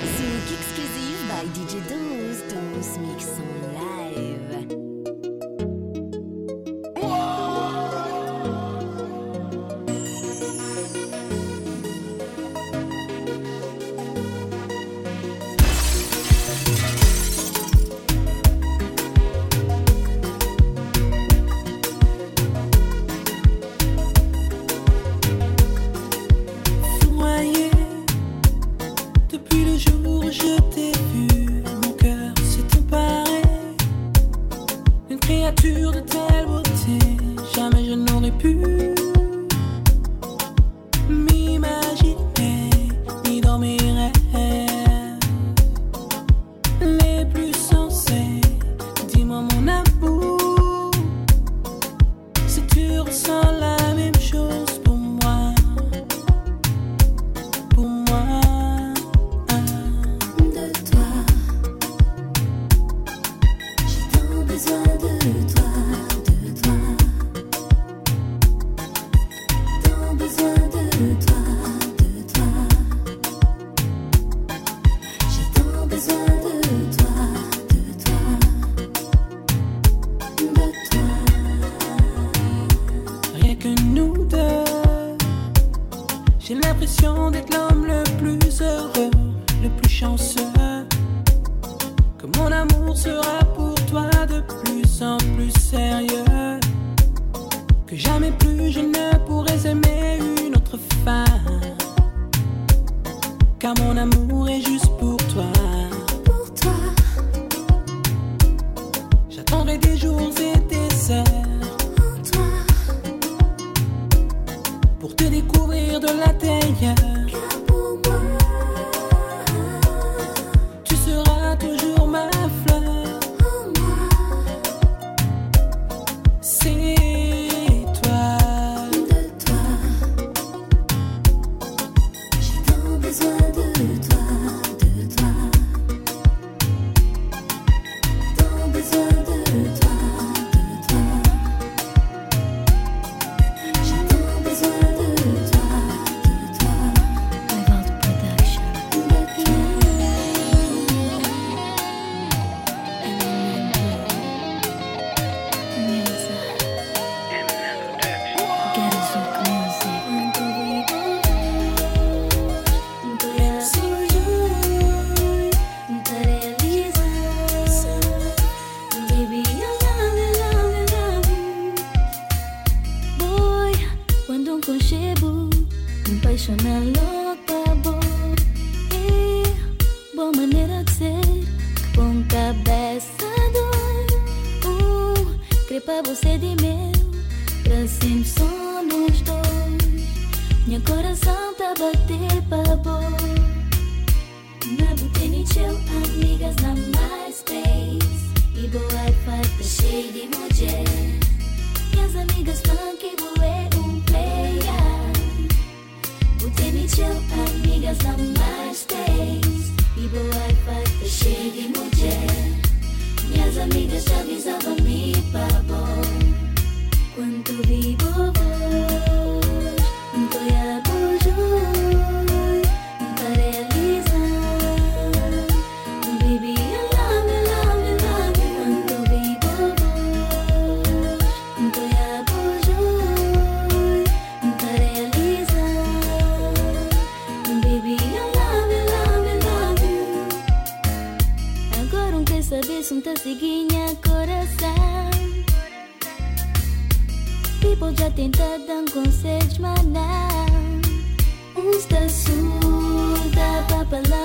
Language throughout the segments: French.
C'est Geeks by DJ Dose, Dose Mix en live. pra você de meu, pra sempre somos dois. Minha coração tá bater pra boi. Na Butini Chill, amigas na MySpace. E boa wi-fi tá de mulher. Minhas amigas funk e boé um player. Butini Chill, amigas na MySpace. E boa wi-fi tá de mulher. As amigas já avisavam-me para bom. Quanto vivo vou. seguinha coração. People já tenta dar conselhos, mas não. sul da para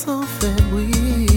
So that we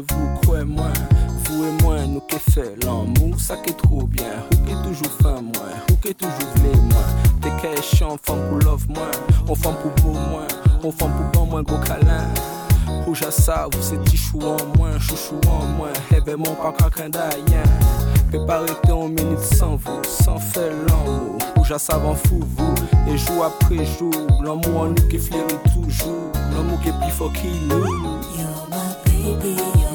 vous, croyez-moi. Vous et moi, nous qui fait l'amour, ça qui est trop bien. Ou qui toujours fin, moi. Ou qui toujours voulu, moi. T'es caché, on femme pour love, moi. On femme pour beau, moi. On femme pour bon, moi, gros câlin. Rouge à ça, vous c'est chou en moins, chouchou en moins. Événement pas quelqu'un d'ailleurs. Peut pas en minute sans vous, sans faire l'amour. Rouge à ça, fou, vous. Et jour après jour, l'amour en nous qui fleurit toujours. L'amour qui est plus fort qu'il nous. baby.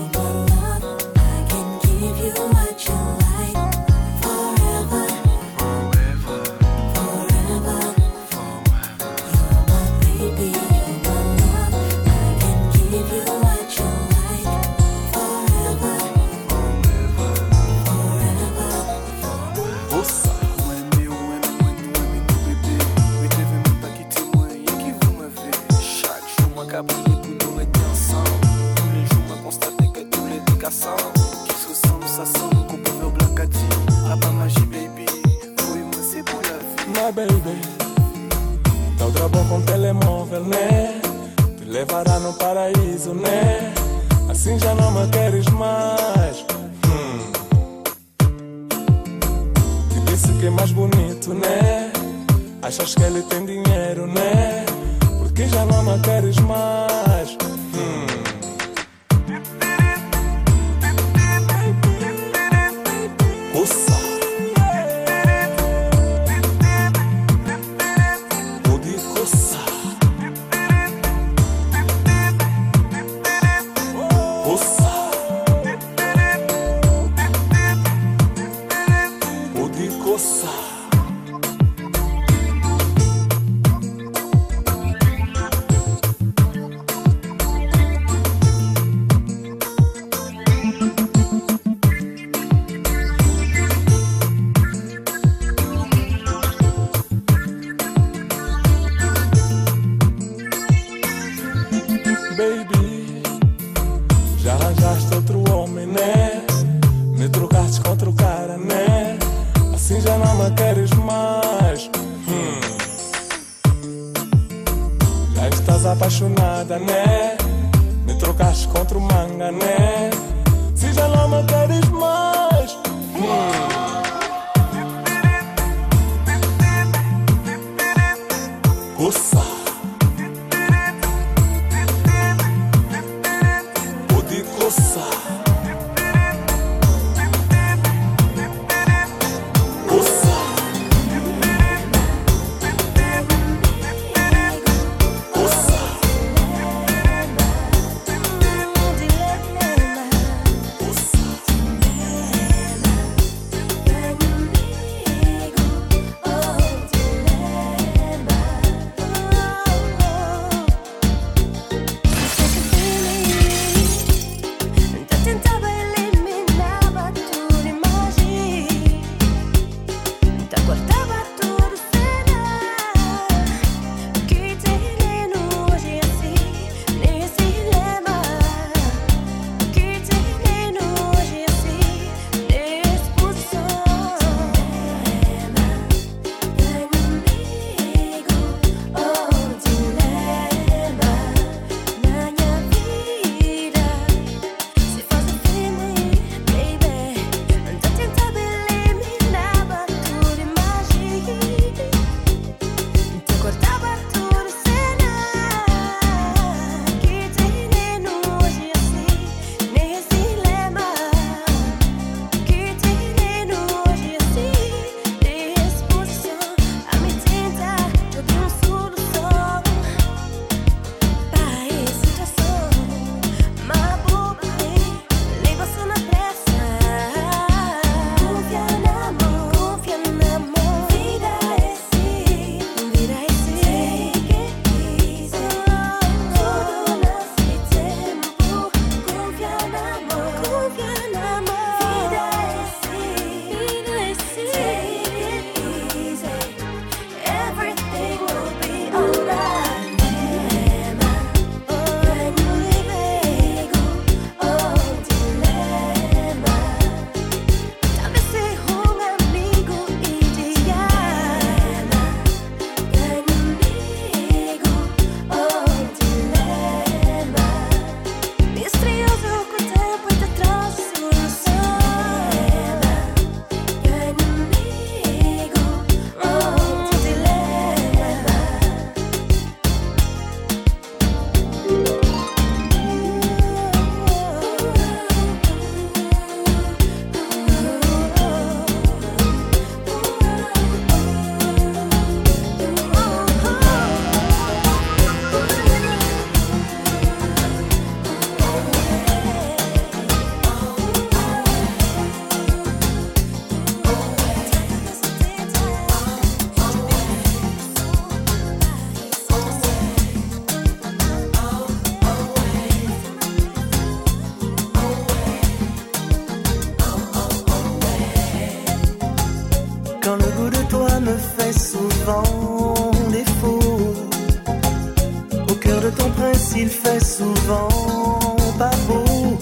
Souvent pas beau.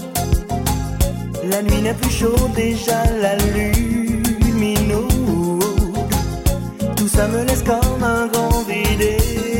La nuit n'est plus chaude, déjà la lune Tout ça me laisse comme un grand vide.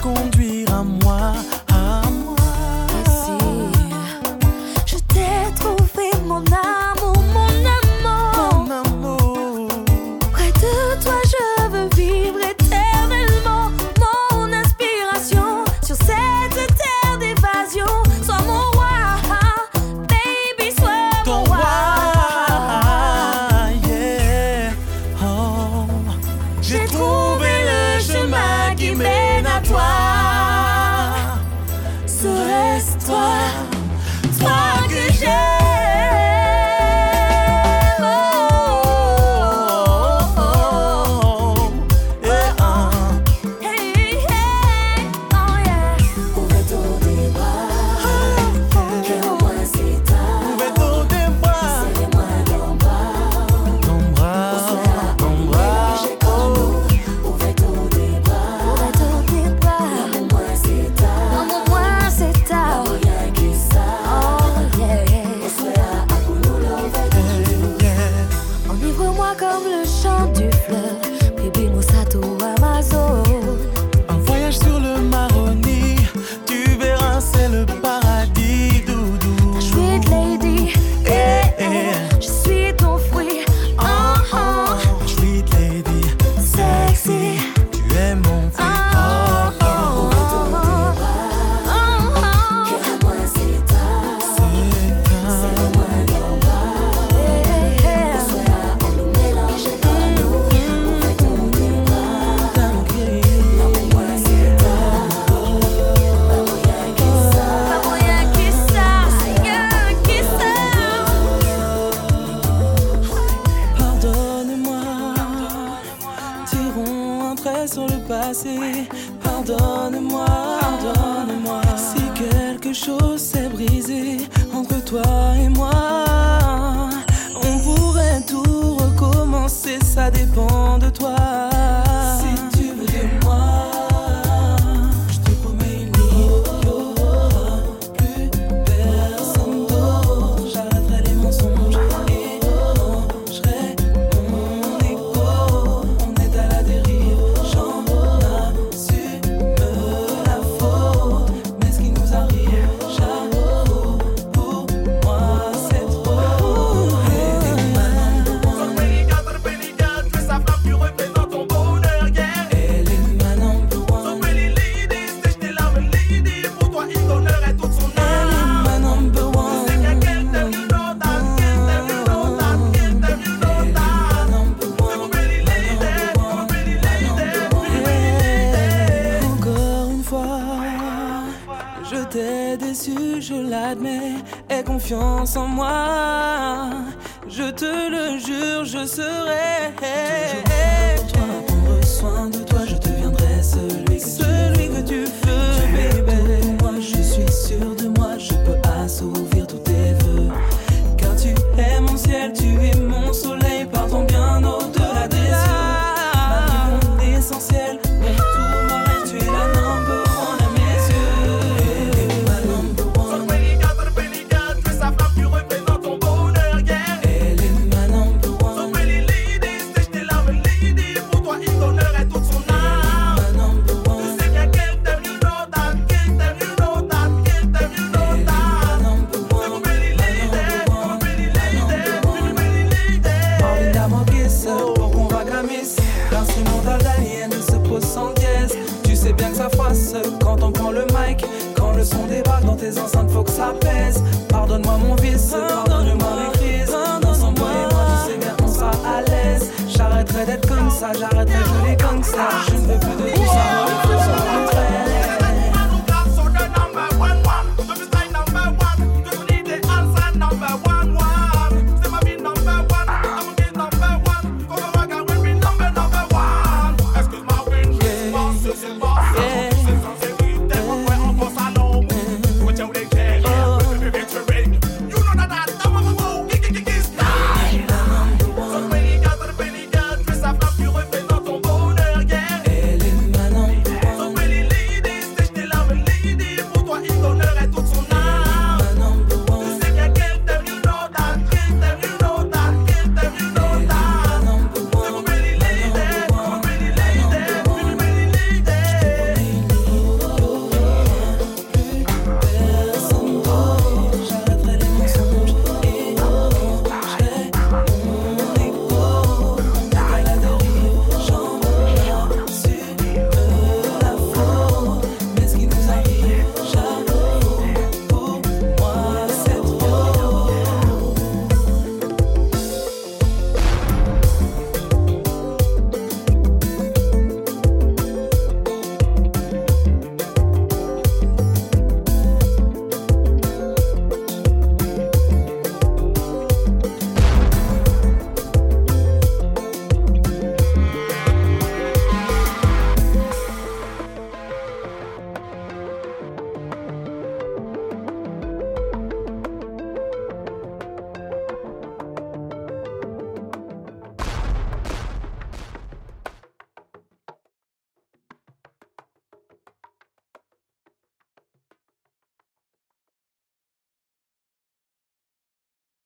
conduire à moi. déçu, je l'admets. Aie confiance en moi. Je te le jure, je serai. Toujours pour toi, prendre soin de toi, je deviendrai celui que celui tu que tu veux. Tu moi, je suis sûr de moi, je peux assouvir tous tes voeux. Car tu es mon ciel, tu es ma